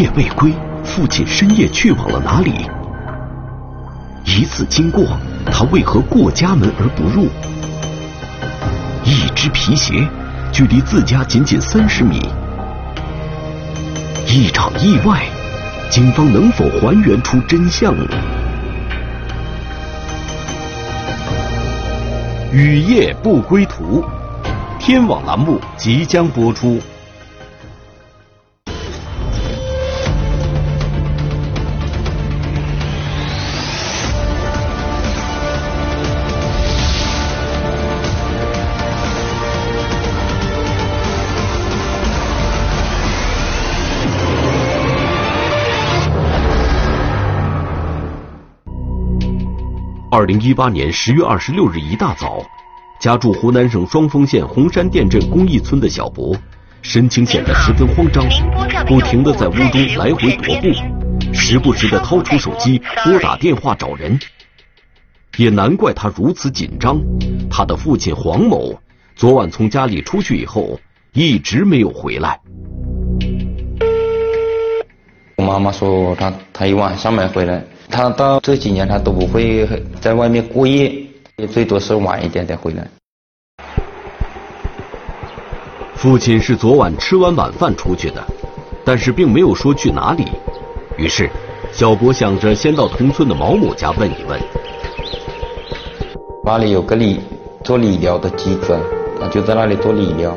夜未归，父亲深夜去往了哪里？一次经过，他为何过家门而不入？一只皮鞋，距离自家仅仅三十米。一场意外，警方能否还原出真相？雨夜不归途，天网栏目即将播出。二零一八年十月二十六日一大早，家住湖南省双峰县红山店镇公益村的小博，神情显得十分慌张，不停的在屋中来回踱步，时不时的掏出手机拨打电话找人。也难怪他如此紧张，他的父亲黄某昨晚从家里出去以后，一直没有回来。我妈妈说他他一晚上没回来。他到这几年他都不会在外面过夜，也最多是晚一点再回来。父亲是昨晚吃完晚饭出去的，但是并没有说去哪里。于是，小博想着先到同村的毛某家问一问。那里有个理做理疗的机子，他就在那里做理疗。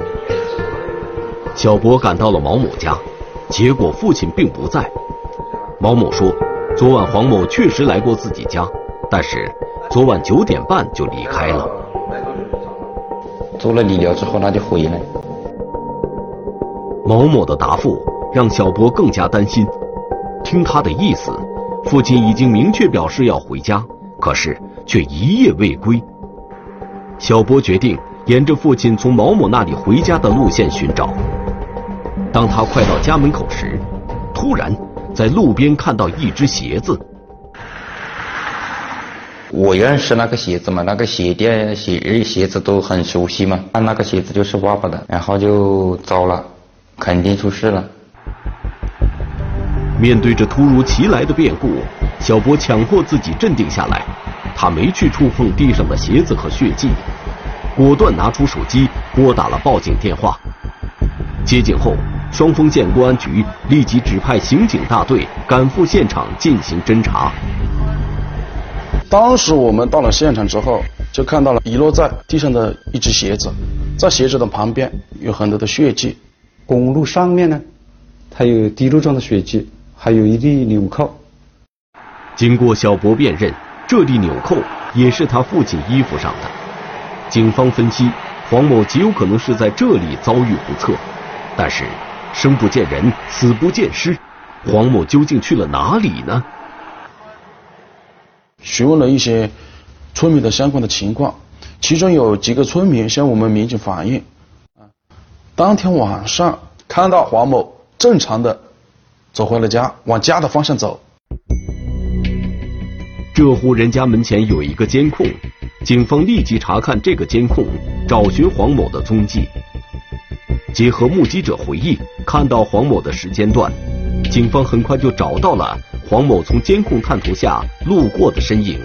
小博赶到了毛某家，结果父亲并不在。毛某说。昨晚黄某确实来过自己家，但是昨晚九点半就离开了。做了理疗之后他就回来。毛某的答复让小博更加担心。听他的意思，父亲已经明确表示要回家，可是却一夜未归。小波决定沿着父亲从毛某那里回家的路线寻找。当他快到家门口时，突然。在路边看到一只鞋子，我认识那个鞋子嘛，那个鞋店鞋鞋子都很熟悉嘛，那那个鞋子就是爸爸的，然后就糟了，肯定出事了。面对着突如其来的变故，小波强迫自己镇定下来，他没去触碰地上的鞋子和血迹，果断拿出手机拨打了报警电话。接警后。双峰县公安局立即指派刑警大队赶赴现场进行侦查。当时我们到了现场之后，就看到了遗落在地上的一只鞋子，在鞋子的旁边有很多的血迹。公路上面呢，它有滴落状的血迹，还有一粒纽扣。经过小博辨认，这粒纽扣也是他父亲衣服上的。警方分析，黄某极有可能是在这里遭遇不测，但是。生不见人，死不见尸，黄某究竟去了哪里呢？询问了一些村民的相关的情况，其中有几个村民向我们民警反映，啊，当天晚上看到黄某正常的走回了家，往家的方向走。这户人家门前有一个监控，警方立即查看这个监控，找寻黄某的踪迹。结合目击者回忆，看到黄某的时间段，警方很快就找到了黄某从监控探头下路过的身影。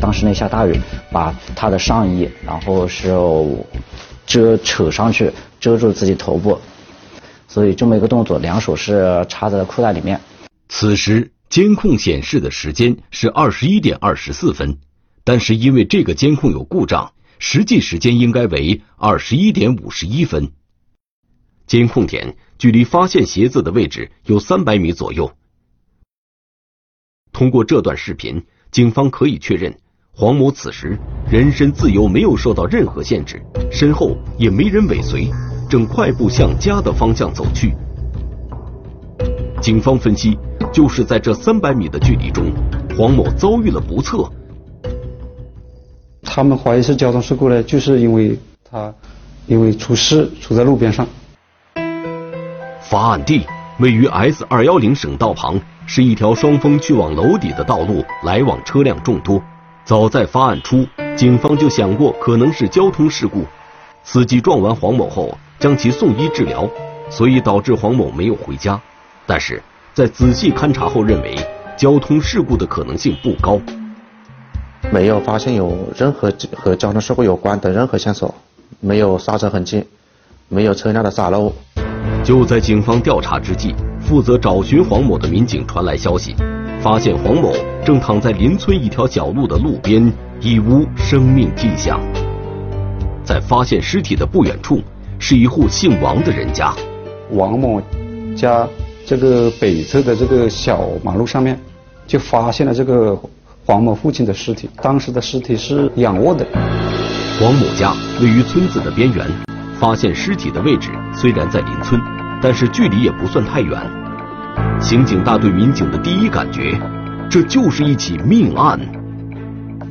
当时那下大雨，把他的上衣然后是遮扯上去，遮住自己头部，所以这么一个动作，两手是插在裤袋里面。此时监控显示的时间是二十一点二十四分，但是因为这个监控有故障。实际时间应该为二十一点五十一分。监控点距离发现鞋子的位置有三百米左右。通过这段视频，警方可以确认黄某此时人身自由没有受到任何限制，身后也没人尾随，正快步向家的方向走去。警方分析，就是在这三百米的距离中，黄某遭遇了不测。他们怀疑是交通事故呢，就是因为他因为出事处在路边上。发案地位于 S 二幺零省道旁，是一条双峰去往娄底的道路，来往车辆众多。早在发案初，警方就想过可能是交通事故，司机撞完黄某后将其送医治疗，所以导致黄某没有回家。但是在仔细勘查后认为，交通事故的可能性不高，没有发现有任何和交通事故有关的任何线索，没有刹车痕迹，没有车辆的洒漏。就在警方调查之际，负责找寻黄某的民警传来消息，发现黄某正躺在邻村一条小路的路边，已无生命迹象。在发现尸体的不远处，是一户姓王的人家。王某家这个北侧的这个小马路上面，就发现了这个黄某父亲的尸体。当时的尸体是仰卧的。黄某家位于村子的边缘。发现尸体的位置虽然在邻村，但是距离也不算太远。刑警大队民警的第一感觉，这就是一起命案。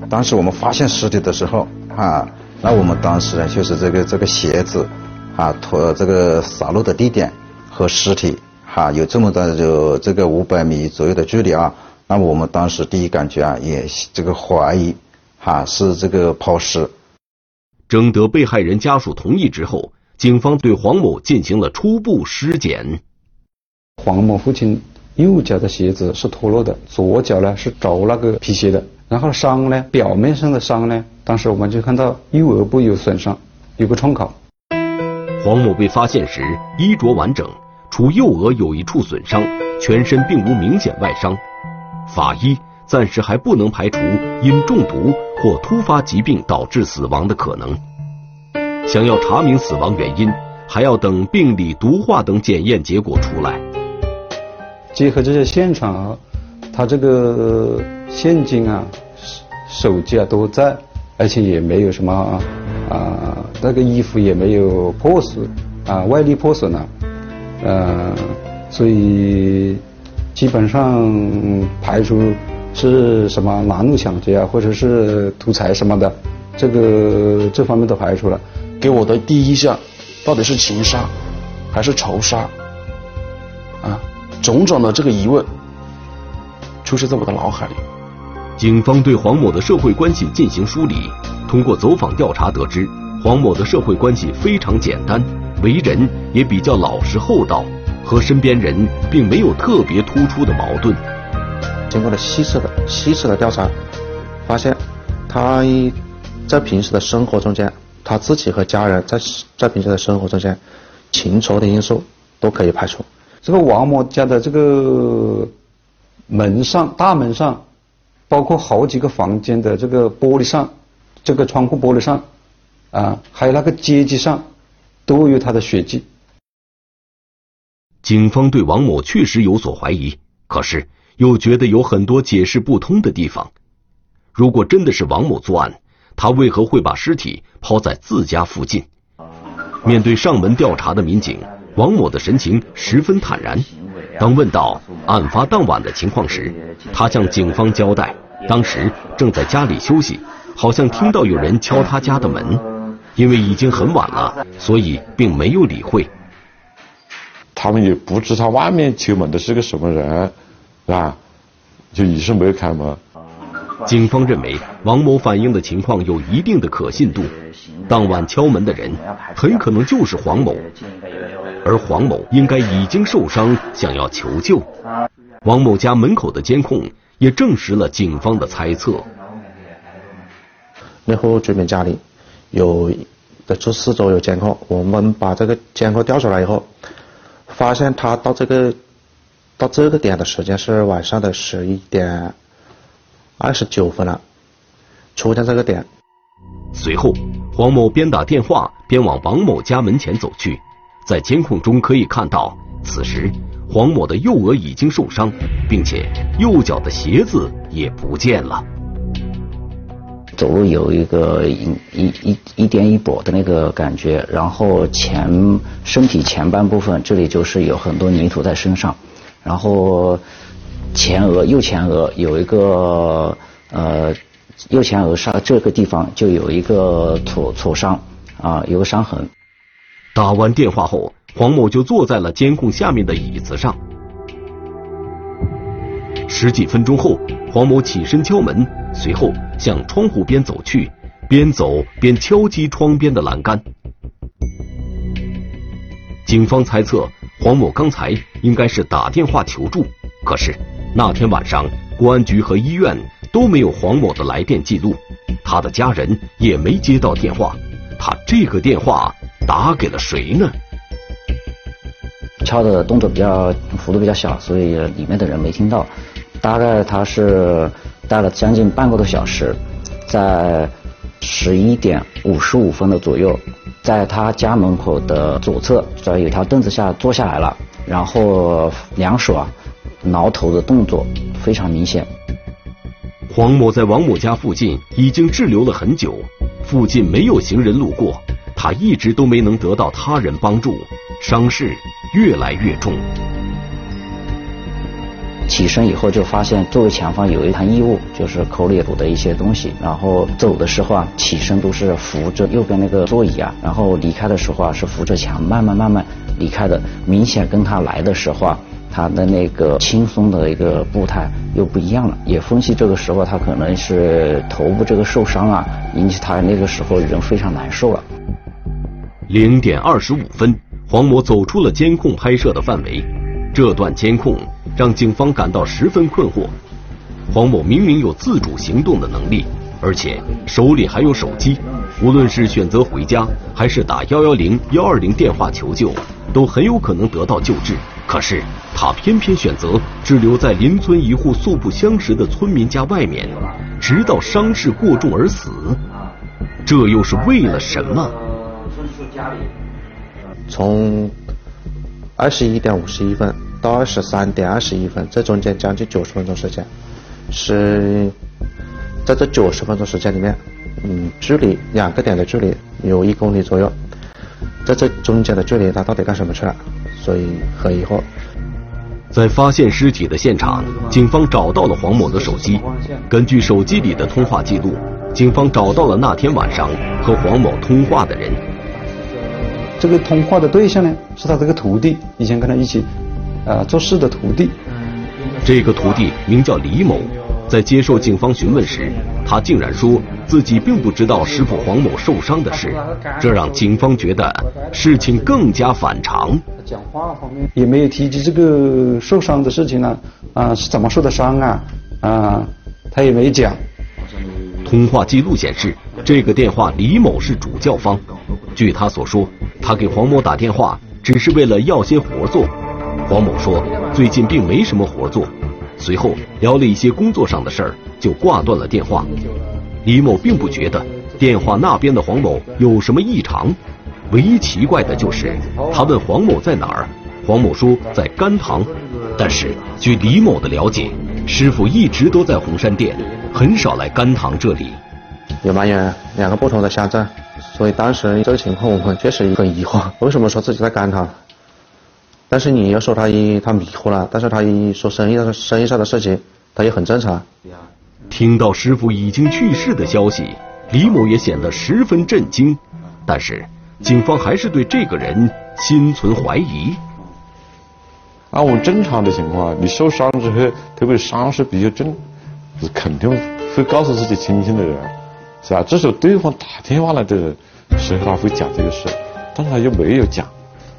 当时我们发现尸体的时候啊，那我们当时呢就是这个这个鞋子啊脱这个洒落的地点和尸体哈有这么的就这个五百米左右的距离啊，那么我们当时第一感觉啊也这个怀疑哈是这个抛尸。征得被害人家属同意之后，警方对黄某进行了初步尸检。黄某父亲右脚的鞋子是脱落的，左脚呢是着那个皮鞋的。然后伤呢，表面上的伤呢，当时我们就看到右额部有损伤，有个创口。黄某被发现时衣着完整，除右额有一处损伤，全身并无明显外伤。法医。暂时还不能排除因中毒或突发疾病导致死亡的可能。想要查明死亡原因，还要等病理、毒化等检验结果出来。结合这些现场，他这个现金啊、手机啊都在，而且也没有什么啊，那个衣服也没有破损啊，外力破损了，呃，所以基本上排除。是什么拦路抢劫啊，或者是图财什么的，这个这方面都排除了。给我的第一印象，到底是情杀还是仇杀？啊，种种的这个疑问出现在我的脑海里。警方对黄某的社会关系进行梳理，通过走访调查得知，黄某的社会关系非常简单，为人也比较老实厚道，和身边人并没有特别突出的矛盾。经过了细致的、细致的调查，发现他在平时的生活中间，他自己和家人在在平时的生活中间，情仇的因素都可以排除。这个王某家的这个门上、大门上，包括好几个房间的这个玻璃上，这个窗户玻璃上，啊，还有那个阶梯上，都有他的血迹。警方对王某确实有所怀疑，可是。又觉得有很多解释不通的地方。如果真的是王某作案，他为何会把尸体抛在自家附近？面对上门调查的民警，王某的神情十分坦然。当问到案发当晚的情况时，他向警方交代，当时正在家里休息，好像听到有人敲他家的门，因为已经很晚了，所以并没有理会。他们也不知道外面敲门的是个什么人。啊，就一直没有开门。警方认为王某反映的情况有一定的可信度，当晚敲门的人很可能就是黄某，而黄某应该已经受伤，想要求救。王某家门口的监控也证实了警方的猜测。那户居民家里有在住四周有监控，我们把这个监控调出来以后，发现他到这个。到这个点的时间是晚上的十一点二十九分了，出现这个点。随后，黄某边打电话边往王某家门前走去，在监控中可以看到，此时黄某的右额已经受伤，并且右脚的鞋子也不见了。走路有一个一一一一颠一跛的那个感觉，然后前身体前半部分这里就是有很多泥土在身上。然后前额右前额有一个呃右前额上这个地方就有一个挫挫伤啊有个伤痕。打完电话后，黄某就坐在了监控下面的椅子上。十几分钟后，黄某起身敲门，随后向窗户边走去，边走边敲击窗边的栏杆。警方猜测黄某刚才应该是打电话求助，可是那天晚上公安局和医院都没有黄某的来电记录，他的家人也没接到电话，他这个电话打给了谁呢？敲的动作比较幅度比较小，所以里面的人没听到。大概他是待了将近半个多小时，在十一点五十五分的左右，在他家门口的左侧，在有条凳子下坐下来了，然后两手啊挠头的动作非常明显。黄某在王某家附近已经滞留了很久，附近没有行人路过，他一直都没能得到他人帮助，伤势越来越重。起身以后就发现座位前方有一滩异物，就是口里吐的一些东西。然后走的时候啊，起身都是扶着右边那个座椅啊，然后离开的时候啊是扶着墙慢慢慢慢离开的。明显跟他来的时候啊，他的那个轻松的一个步态又不一样了。也分析这个时候他可能是头部这个受伤啊，引起他那个时候人非常难受了。零点二十五分，黄某走出了监控拍摄的范围。这段监控让警方感到十分困惑。黄某明明有自主行动的能力，而且手里还有手机，无论是选择回家，还是打幺幺零、幺二零电话求救，都很有可能得到救治。可是他偏偏选择滞留在邻村一户素不相识的村民家外面，直到伤势过重而死。这又是为了什么？从二十一点五十一分到二十三点二十一分，这中间将近九十分钟时间，是在这九十分钟时间里面，嗯，距离两个点的距离有一公里左右，在这中间的距离他到底干什么去了？所以很疑惑。在发现尸体的现场，警方找到了黄某的手机，根据手机里的通话记录，警方找到了那天晚上和黄某通话的人。这个通话的对象呢，是他这个徒弟，以前跟他一起，啊做事的徒弟。这个徒弟名叫李某，在接受警方询问时，他竟然说自己并不知道师傅黄某受伤的事，这让警方觉得事情更加反常。讲话方面也没有提及这个受伤的事情呢，啊是怎么受的伤啊？啊他也没讲。通话记录显示，这个电话李某是主教方。据他所说，他给黄某打电话只是为了要些活做。黄某说最近并没什么活做，随后聊了一些工作上的事儿，就挂断了电话。李某并不觉得电话那边的黄某有什么异常，唯一奇怪的就是他问黄某在哪儿，黄某说在甘棠。但是据李某的了解，师傅一直都在红山店。很少来甘棠这里，有蛮远，两个不同的乡镇，所以当时这个情况我们确实很疑惑，为什么说自己在甘棠？但是你要说他一他迷糊了，但是他一说生意上生意上的事情，他也很正常。听到师傅已经去世的消息，李某也显得十分震惊，但是警方还是对这个人心存怀疑。按我们正常的情况，你受伤之后，特别伤势比较重。是肯定会告诉自己亲近的人，是吧？这时候对方打电话来的，时候他会讲这个事，但是他又没有讲。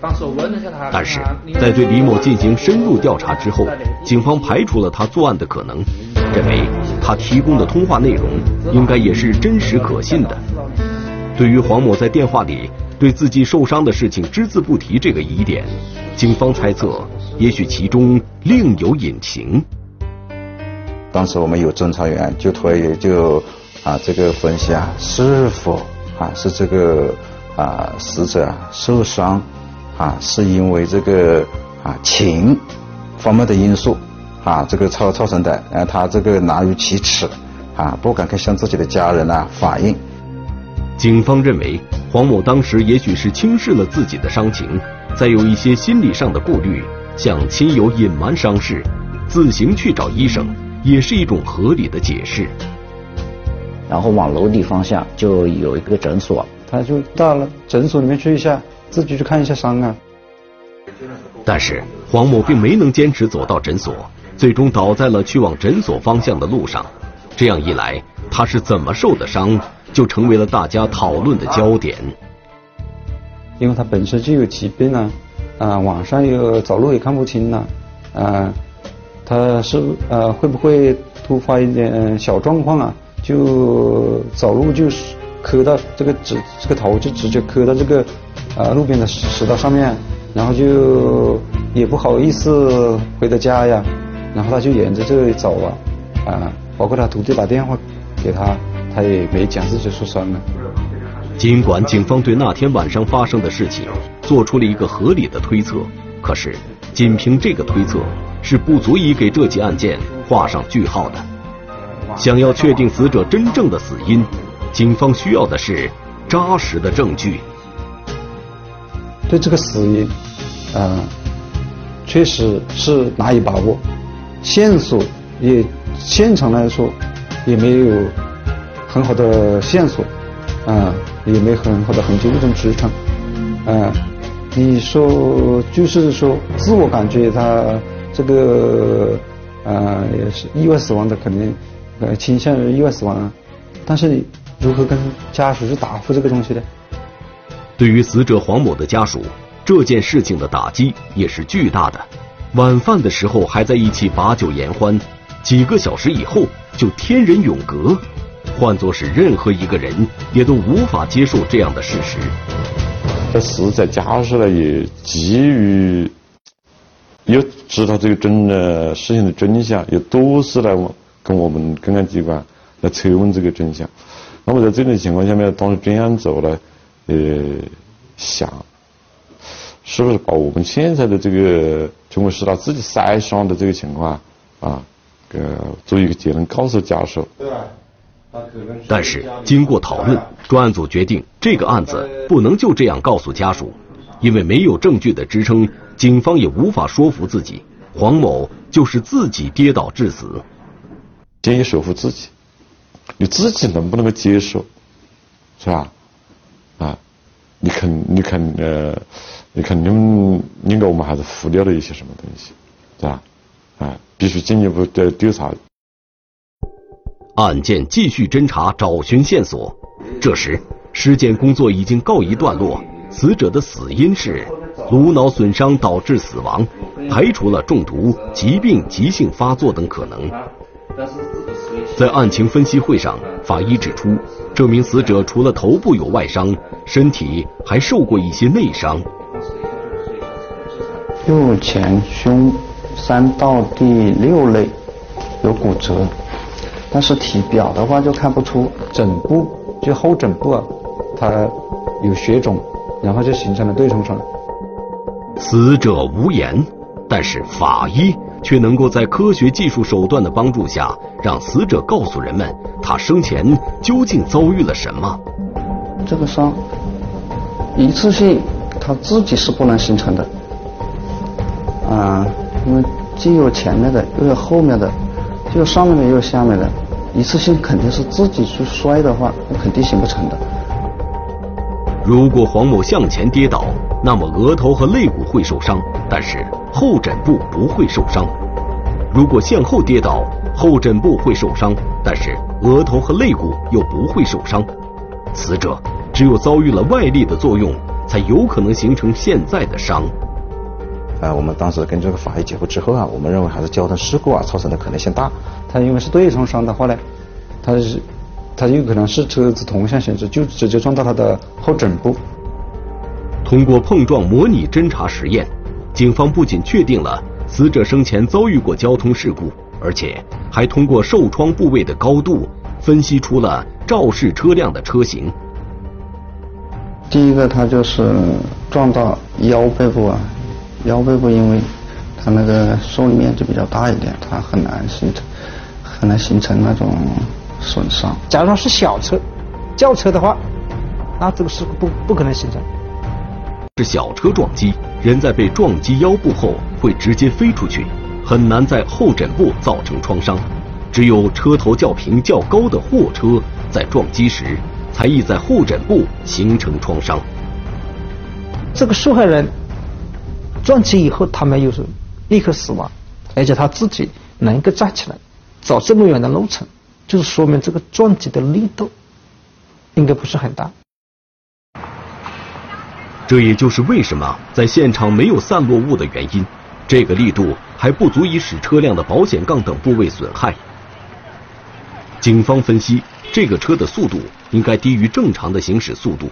当时我问了下他，但是在对李某进行深入调查之后，警方排除了他作案的可能，认为他提供的通话内容应该也是真实可信的。对于黄某在电话里对自己受伤的事情只字不提这个疑点，警方猜测，也许其中另有隐情。当时我们有侦查员就推就啊这个分析啊是否啊是这个啊死者受伤啊是因为这个啊情方面的因素啊这个造造成的啊他这个难于启齿啊不敢向自己的家人呢反映。警方认为黄某当时也许是轻视了自己的伤情，再有一些心理上的顾虑，向亲友隐瞒伤势，自行去找医生。也是一种合理的解释。然后往楼底方向就有一个诊所，他就到了诊所里面去一下，自己去看一下伤啊。但是黄某并没能坚持走到诊所，最终倒在了去往诊所方向的路上。这样一来，他是怎么受的伤，就成为了大家讨论的焦点。因为他本身就有疾病啊，啊，晚上又走路也看不清了，啊，他是呃会不会突发一点小状况啊？就走路就是磕到这个指这个头就直接磕到这个啊路边的石头上面，然后就也不好意思回到家呀，然后他就沿着这里走啊，啊，包括他徒弟打电话给他，他也没讲自己受伤了。尽管警方对那天晚上发生的事情做出了一个合理的推测，可是仅凭这个推测是不足以给这起案件画上句号的。想要确定死者真正的死因，警方需要的是扎实的证据。对这个死因，啊，确实是难以把握，线索也现场来说也没有很好的线索，啊。也没很好的痕迹物证支撑，嗯，你说就是说自我感觉他这个呃也是意外死亡的，肯定呃倾向于意外死亡，啊，但是如何跟家属去答复这个东西呢？对于死者黄某的家属，这件事情的打击也是巨大的。晚饭的时候还在一起把酒言欢，几个小时以后就天人永隔。换作是任何一个人，也都无法接受这样的事实。这死者家属呢，也急于要知道这个真呃事情的真相，也多次来跟我们公安机关来催问这个真相。那么在这种情况下面，当时这样走呢，呃，想是不是把我们现在的这个中国师大自己筛伤的这个情况啊，呃，做一个结论告诉家属。对？但是经过讨论，专案组决定这个案子不能就这样告诉家属，因为没有证据的支撑，警方也无法说服自己黄某就是自己跌倒致死。建议说服自己，你自己能不能够接受，是吧？啊，你肯你肯呃，你肯定应该我们还是忽略了一些什么东西，是吧？啊，必须进一步的调查。案件继续侦查，找寻线索。这时，尸检工作已经告一段落，死者的死因是颅脑损伤导致死亡，排除了中毒、疾病急性发作等可能。但是在案情分析会上，法医指出，这名死者除了头部有外伤，身体还受过一些内伤。右前胸三到第六肋有骨折。但是体表的话就看不出，枕部就后枕部啊，它有血肿，然后就形成了对冲伤。死者无言，但是法医却能够在科学技术手段的帮助下，让死者告诉人们他生前究竟遭遇了什么。这个伤一次性他自己是不能形成的，啊，因为既有前面的又有后面的。既有上面的又有下面的，一次性肯定是自己去摔的话，那肯定形不成的。如果黄某向前跌倒，那么额头和肋骨会受伤，但是后枕部不会受伤；如果向后跌倒，后枕部会受伤，但是额头和肋骨又不会受伤。死者只有遭遇了外力的作用，才有可能形成现在的伤。呃，我们当时跟这个法医结合之后啊，我们认为还是交通事故啊造成的可能性大。他因为是对冲伤的话呢，他是他有可能是车子同向行驶，就直接撞到他的后枕部。通过碰撞模拟侦查实验，警方不仅确定了死者生前遭遇过交通事故，而且还通过受创部位的高度分析出了肇事车辆的车型。第一个，他就是撞到腰背部啊。腰背部因为它那个受力面积比较大一点，它很难形成，很难形成那种损伤。假如说是小车、轿车的话，那这个事故不不可能形成。是小车撞击，人在被撞击腰部后会直接飞出去，很难在后枕部造成创伤。只有车头较平较高的货车在撞击时，才易在后枕部形成创伤。这个受害人。撞击以后，他没有是立刻死亡，而且他自己能够站起来，走这么远的路程，就是说明这个撞击的力度应该不是很大。这也就是为什么在现场没有散落物的原因。这个力度还不足以使车辆的保险杠等部位损害。警方分析，这个车的速度应该低于正常的行驶速度，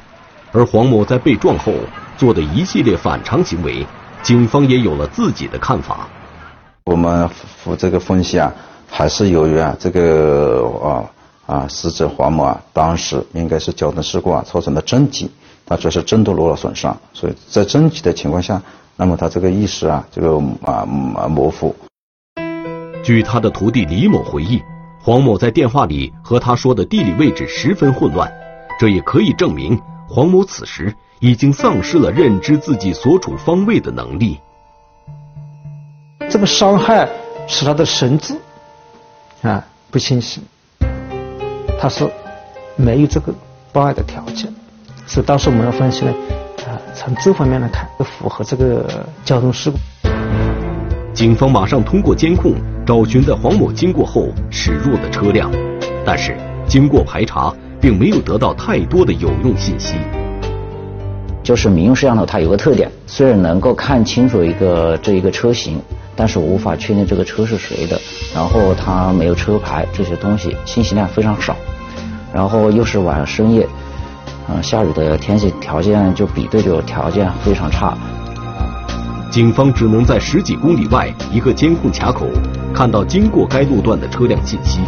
而黄某在被撞后做的一系列反常行为，警方也有了自己的看法。我们这个分析啊，还是由于啊这个啊啊死者黄某啊，当时应该是交通事故啊造成的重疾，他主要是重度颅脑损伤，所以在重疾的情况下，那么他这个意识啊这个啊模糊。据他的徒弟李某回忆。黄某在电话里和他说的地理位置十分混乱，这也可以证明黄某此时已经丧失了认知自己所处方位的能力。这个伤害使他的神智啊不清晰，他是没有这个报案的条件，所以当时我们要分析呢，啊，从这方面来看，符合这个交通事故。警方马上通过监控找寻在黄某经过后驶入的车辆，但是经过排查，并没有得到太多的有用信息。就是民用摄像头它有个特点，虽然能够看清楚一个这一个车型，但是无法确定这个车是谁的。然后它没有车牌这些东西，信息量非常少。然后又是晚深夜，嗯，下雨的天气条件就比对就条件非常差。警方只能在十几公里外一个监控卡口看到经过该路段的车辆信息，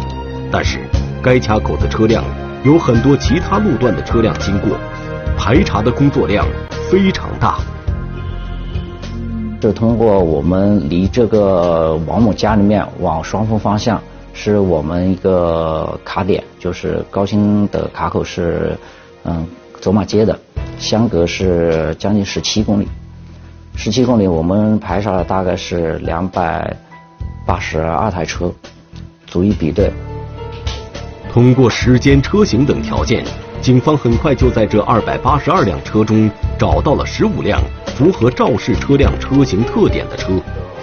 但是该卡口的车辆有很多其他路段的车辆经过，排查的工作量非常大。是通过我们离这个王某家里面往双峰方向，是我们一个卡点，就是高新的卡口是嗯走马街的，相隔是将近十七公里。十七公里，我们排查了大概是两百八十二台车，逐一比对。通过时间、车型等条件，警方很快就在这二百八十二辆车中找到了十五辆符合肇事车辆车型特点的车，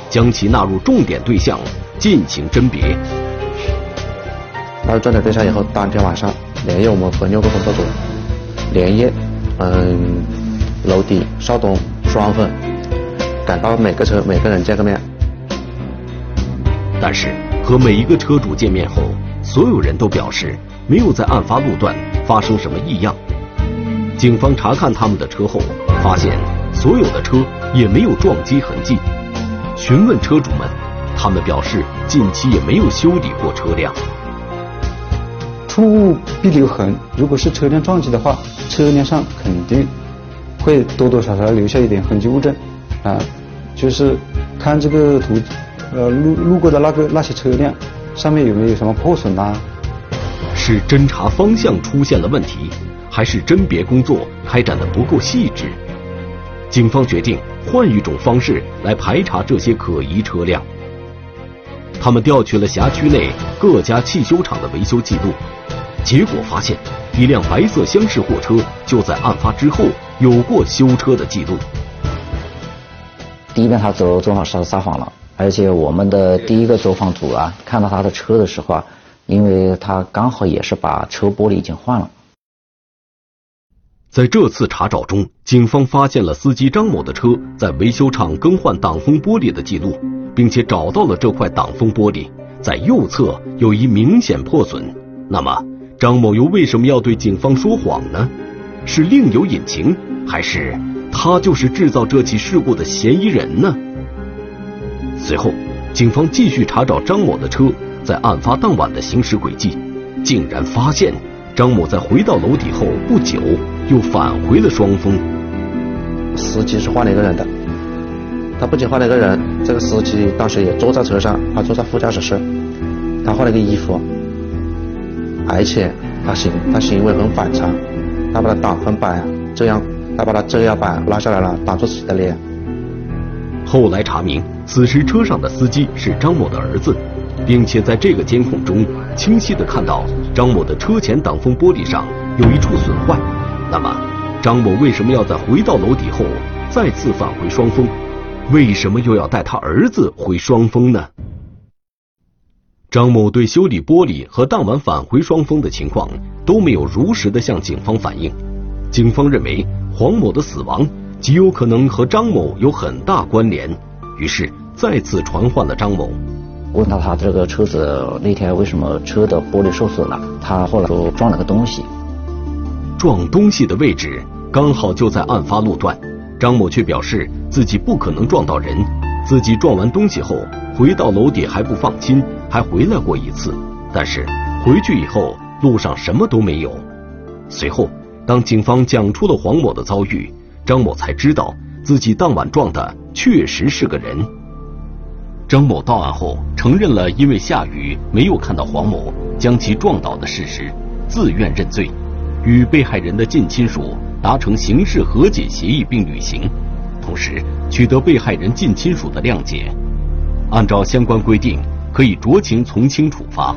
将其纳入重点对象进行甄别。纳入重点对象以后，当天晚上连夜我们和六个工作组，连夜嗯娄底、邵东、双峰。赶到每个车每个人见个面，但是和每一个车主见面后，所有人都表示没有在案发路段发生什么异样。警方查看他们的车后，发现所有的车也没有撞击痕迹。询问车主们，他们表示近期也没有修理过车辆。物必留痕，如果是车辆撞击的话，车辆上肯定会多多少少留下一点痕迹物证啊。就是看这个图，呃，路路过的那个那些车辆上面有没有什么破损呐？是侦查方向出现了问题，还是甄别工作开展的不够细致？警方决定换一种方式来排查这些可疑车辆。他们调取了辖区内各家汽修厂的维修记录，结果发现一辆白色厢式货车就在案发之后有过修车的记录。第一遍他走走访撒撒谎了，而且我们的第一个走访组啊，看到他的车的时候啊，因为他刚好也是把车玻璃已经换了。在这次查找中，警方发现了司机张某的车在维修厂更换挡风玻璃的记录，并且找到了这块挡风玻璃在右侧有一明显破损。那么，张某又为什么要对警方说谎呢？是另有隐情，还是？他就是制造这起事故的嫌疑人呢。随后，警方继续查找张某的车在案发当晚的行驶轨迹，竟然发现张某在回到楼底后不久又返回了双峰。司机是换了一个人的，他不仅换了一个人，这个司机当时也坐在车上，他坐在副驾驶室，他换了个衣服，而且他行他行为很反常，他把他挡风板这样。他把他遮阳板拉下来了，挡住自己的脸。后来查明，此时车上的司机是张某的儿子，并且在这个监控中清晰的看到张某的车前挡风玻璃上有一处损坏。那么，张某为什么要在回到楼底后再次返回双峰？为什么又要带他儿子回双峰呢？张某对修理玻璃和当晚返回双峰的情况都没有如实的向警方反映。警方认为。黄某的死亡极有可能和张某有很大关联，于是再次传唤了张某。问到他这个车子那天为什么车的玻璃受损了，他后来说撞了个东西。撞东西的位置刚好就在案发路段，张某却表示自己不可能撞到人，自己撞完东西后回到楼底还不放心，还回来过一次，但是回去以后路上什么都没有。随后，当警方讲出了黄某的遭遇，张某才知道自己当晚撞的确实是个人。张某到案后承认了因为下雨没有看到黄某将其撞倒的事实，自愿认罪，与被害人的近亲属达成刑事和解协议并履行，同时取得被害人近亲属的谅解。按照相关规定，可以酌情从轻处罚。